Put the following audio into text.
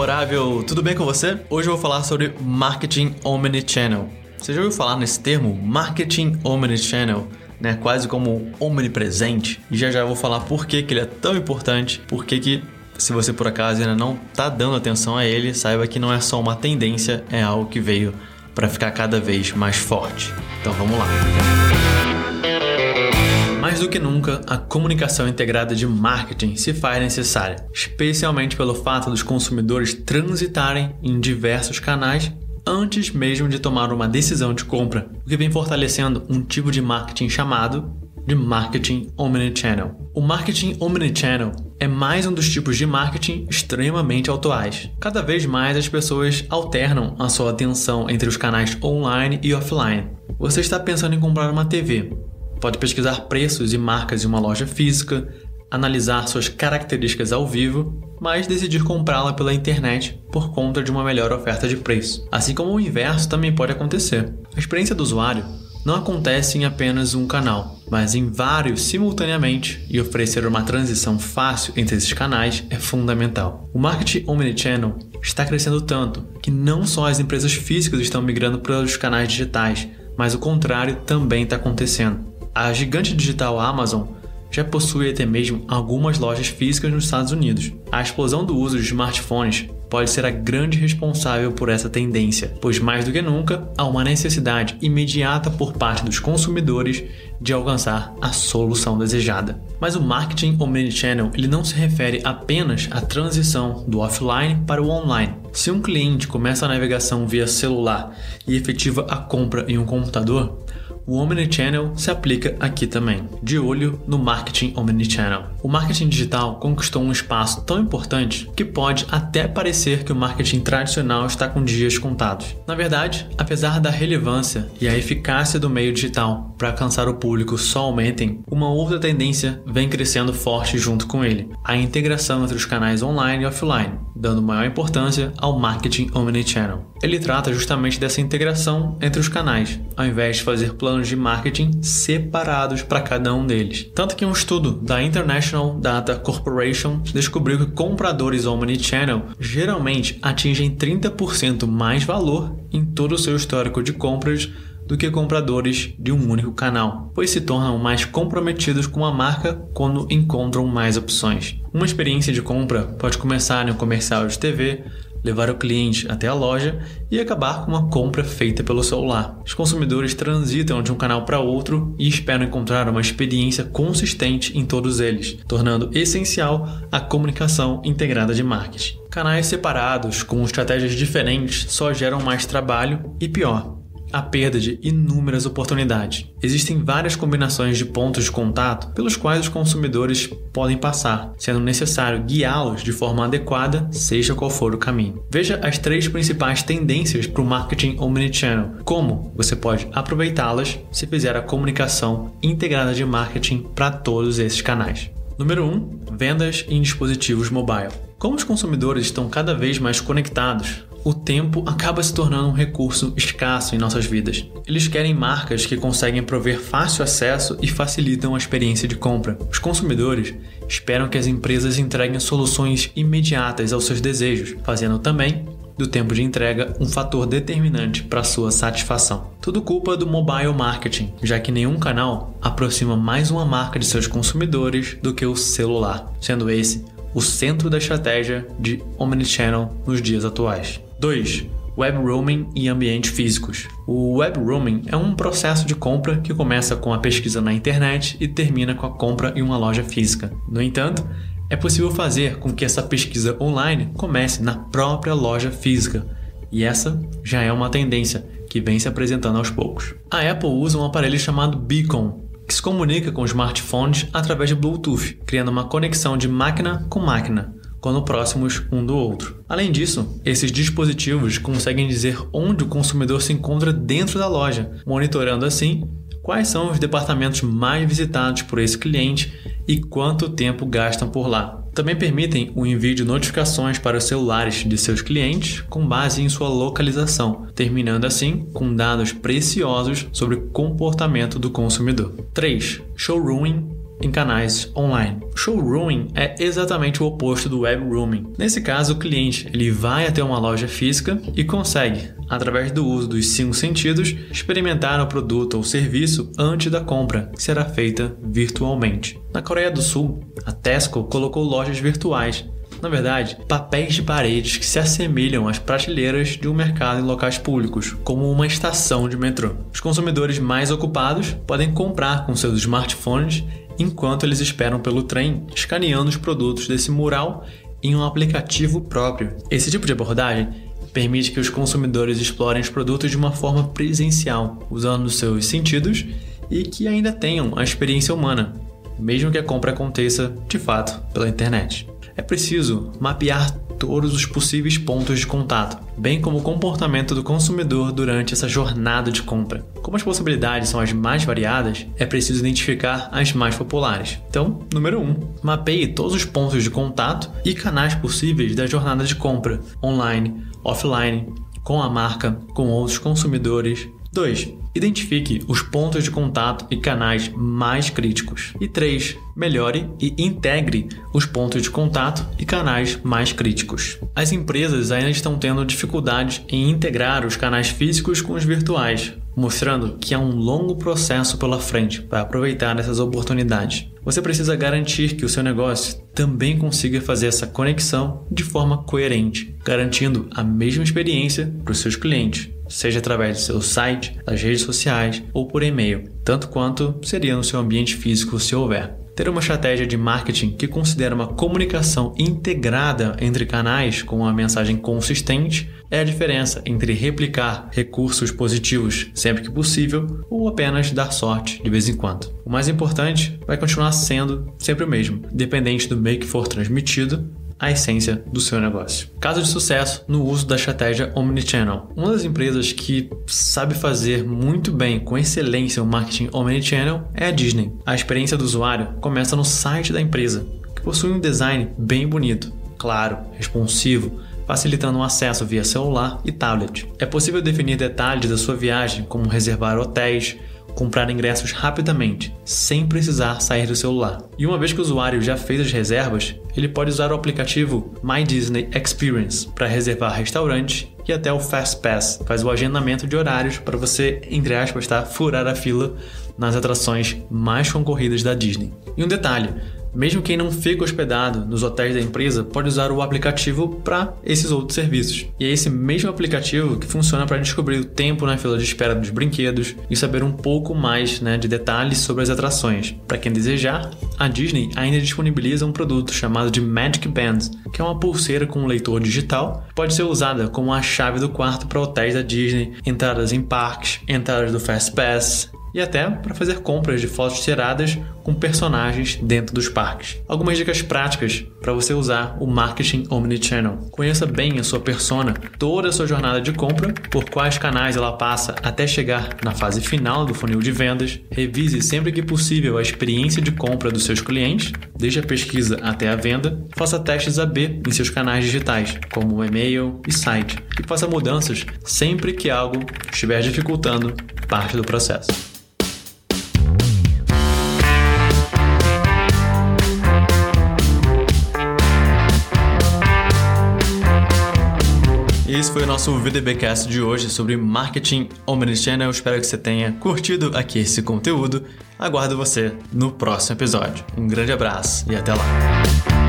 memorável, tudo bem com você? Hoje eu vou falar sobre marketing omnichannel. Você já ouviu falar nesse termo? Marketing omnichannel, né? Quase como omnipresente. E já já eu vou falar por que, que ele é tão importante, por que, que se você por acaso ainda não está dando atenção a ele, saiba que não é só uma tendência, é algo que veio para ficar cada vez mais forte. Então vamos lá. Mais do que nunca, a comunicação integrada de marketing se faz necessária, especialmente pelo fato dos consumidores transitarem em diversos canais antes mesmo de tomar uma decisão de compra, o que vem fortalecendo um tipo de marketing chamado de marketing omnichannel. O marketing omnichannel é mais um dos tipos de marketing extremamente atuais. Cada vez mais as pessoas alternam a sua atenção entre os canais online e offline. Você está pensando em comprar uma TV, Pode pesquisar preços e marcas em uma loja física, analisar suas características ao vivo, mas decidir comprá-la pela internet por conta de uma melhor oferta de preço. Assim como o inverso também pode acontecer. A experiência do usuário não acontece em apenas um canal, mas em vários simultaneamente, e oferecer uma transição fácil entre esses canais é fundamental. O marketing omnichannel está crescendo tanto que não só as empresas físicas estão migrando para os canais digitais, mas o contrário também está acontecendo. A gigante digital Amazon já possui até mesmo algumas lojas físicas nos Estados Unidos. A explosão do uso de smartphones pode ser a grande responsável por essa tendência, pois mais do que nunca há uma necessidade imediata por parte dos consumidores de alcançar a solução desejada. Mas o marketing omnichannel ele não se refere apenas à transição do offline para o online. Se um cliente começa a navegação via celular e efetiva a compra em um computador, o Omnichannel se aplica aqui também, de olho no marketing Omnichannel. O marketing digital conquistou um espaço tão importante que pode até parecer que o marketing tradicional está com dias contados. Na verdade, apesar da relevância e a eficácia do meio digital para alcançar o público só aumentem, uma outra tendência vem crescendo forte junto com ele: a integração entre os canais online e offline, dando maior importância ao marketing Omnichannel. Ele trata justamente dessa integração entre os canais, ao invés de fazer planos planos de marketing separados para cada um deles. Tanto que um estudo da International Data Corporation descobriu que compradores omnichannel geralmente atingem 30% mais valor em todo o seu histórico de compras do que compradores de um único canal, pois se tornam mais comprometidos com a marca quando encontram mais opções. Uma experiência de compra pode começar em um comercial de TV, levar o cliente até a loja e acabar com uma compra feita pelo celular. Os consumidores transitam de um canal para outro e esperam encontrar uma experiência consistente em todos eles, tornando essencial a comunicação integrada de marketing. Canais separados com estratégias diferentes só geram mais trabalho e pior, a perda de inúmeras oportunidades. Existem várias combinações de pontos de contato pelos quais os consumidores podem passar, sendo necessário guiá-los de forma adequada, seja qual for o caminho. Veja as três principais tendências para o marketing omnichannel, como você pode aproveitá-las se fizer a comunicação integrada de marketing para todos esses canais. Número 1. Um, vendas em dispositivos mobile. Como os consumidores estão cada vez mais conectados, o tempo acaba se tornando um recurso escasso em nossas vidas. Eles querem marcas que conseguem prover fácil acesso e facilitam a experiência de compra. Os consumidores esperam que as empresas entreguem soluções imediatas aos seus desejos, fazendo também do tempo de entrega um fator determinante para sua satisfação. Tudo culpa do mobile marketing, já que nenhum canal aproxima mais uma marca de seus consumidores do que o celular, sendo esse o centro da estratégia de Omnichannel nos dias atuais. 2. Web roaming e ambientes físicos. O web roaming é um processo de compra que começa com a pesquisa na internet e termina com a compra em uma loja física. No entanto, é possível fazer com que essa pesquisa online comece na própria loja física, e essa já é uma tendência que vem se apresentando aos poucos. A Apple usa um aparelho chamado Beacon, que se comunica com smartphones através de Bluetooth, criando uma conexão de máquina com máquina, quando próximos um do outro. Além disso, esses dispositivos conseguem dizer onde o consumidor se encontra dentro da loja, monitorando assim quais são os departamentos mais visitados por esse cliente e quanto tempo gastam por lá. Também permitem o envio de notificações para os celulares de seus clientes com base em sua localização, terminando assim com dados preciosos sobre o comportamento do consumidor. 3. Showrooming em canais online. Showrooming é exatamente o oposto do web rooming. Nesse caso, o cliente ele vai até uma loja física e consegue, através do uso dos cinco sentidos, experimentar o produto ou serviço antes da compra, que será feita virtualmente. Na Coreia do Sul, a Tesco colocou lojas virtuais na verdade, papéis de paredes que se assemelham às prateleiras de um mercado em locais públicos, como uma estação de metrô. Os consumidores mais ocupados podem comprar com seus smartphones enquanto eles esperam pelo trem, escaneando os produtos desse mural em um aplicativo próprio. Esse tipo de abordagem permite que os consumidores explorem os produtos de uma forma presencial, usando seus sentidos e que ainda tenham a experiência humana, mesmo que a compra aconteça de fato pela internet é preciso mapear todos os possíveis pontos de contato, bem como o comportamento do consumidor durante essa jornada de compra. Como as possibilidades são as mais variadas, é preciso identificar as mais populares. Então, número 1, um, mapeie todos os pontos de contato e canais possíveis da jornada de compra, online, offline, com a marca, com outros consumidores. 2. Identifique os pontos de contato e canais mais críticos. E 3. Melhore e integre os pontos de contato e canais mais críticos. As empresas ainda estão tendo dificuldades em integrar os canais físicos com os virtuais, mostrando que há um longo processo pela frente para aproveitar essas oportunidades. Você precisa garantir que o seu negócio também consiga fazer essa conexão de forma coerente, garantindo a mesma experiência para os seus clientes seja através do seu site, das redes sociais ou por e-mail, tanto quanto seria no seu ambiente físico se houver. Ter uma estratégia de marketing que considera uma comunicação integrada entre canais com uma mensagem consistente é a diferença entre replicar recursos positivos sempre que possível ou apenas dar sorte de vez em quando. O mais importante vai continuar sendo sempre o mesmo, independente do meio que for transmitido a essência do seu negócio. Caso de sucesso no uso da estratégia Omnichannel. Uma das empresas que sabe fazer muito bem, com excelência, o marketing Omnichannel é a Disney. A experiência do usuário começa no site da empresa, que possui um design bem bonito, claro, responsivo, facilitando o acesso via celular e tablet. É possível definir detalhes da sua viagem, como reservar hotéis, comprar ingressos rapidamente, sem precisar sair do celular. E uma vez que o usuário já fez as reservas, ele pode usar o aplicativo My Disney Experience para reservar restaurantes e até o Fast Pass faz o agendamento de horários para você, entre aspas, tá, furar a fila nas atrações mais concorridas da Disney. E um detalhe, mesmo quem não fica hospedado nos hotéis da empresa pode usar o aplicativo para esses outros serviços. E é esse mesmo aplicativo que funciona para descobrir o tempo na fila de espera dos brinquedos e saber um pouco mais né, de detalhes sobre as atrações. Para quem desejar, a Disney ainda disponibiliza um produto chamado de Magic Band, que é uma pulseira com leitor digital, pode ser usada como a chave do quarto para hotéis da Disney, entradas em parques, entradas do Fast Pass, e até para fazer compras de fotos tiradas com personagens dentro dos parques. Algumas dicas práticas para você usar o marketing omnichannel. Conheça bem a sua persona, toda a sua jornada de compra, por quais canais ela passa até chegar na fase final do funil de vendas. Revise sempre que possível a experiência de compra dos seus clientes, desde a pesquisa até a venda. Faça testes AB em seus canais digitais, como o e-mail e site, e faça mudanças sempre que algo estiver dificultando parte do processo. Esse foi o nosso VDBcast de hoje sobre marketing omnichannel. Espero que você tenha curtido aqui esse conteúdo. Aguardo você no próximo episódio. Um grande abraço e até lá.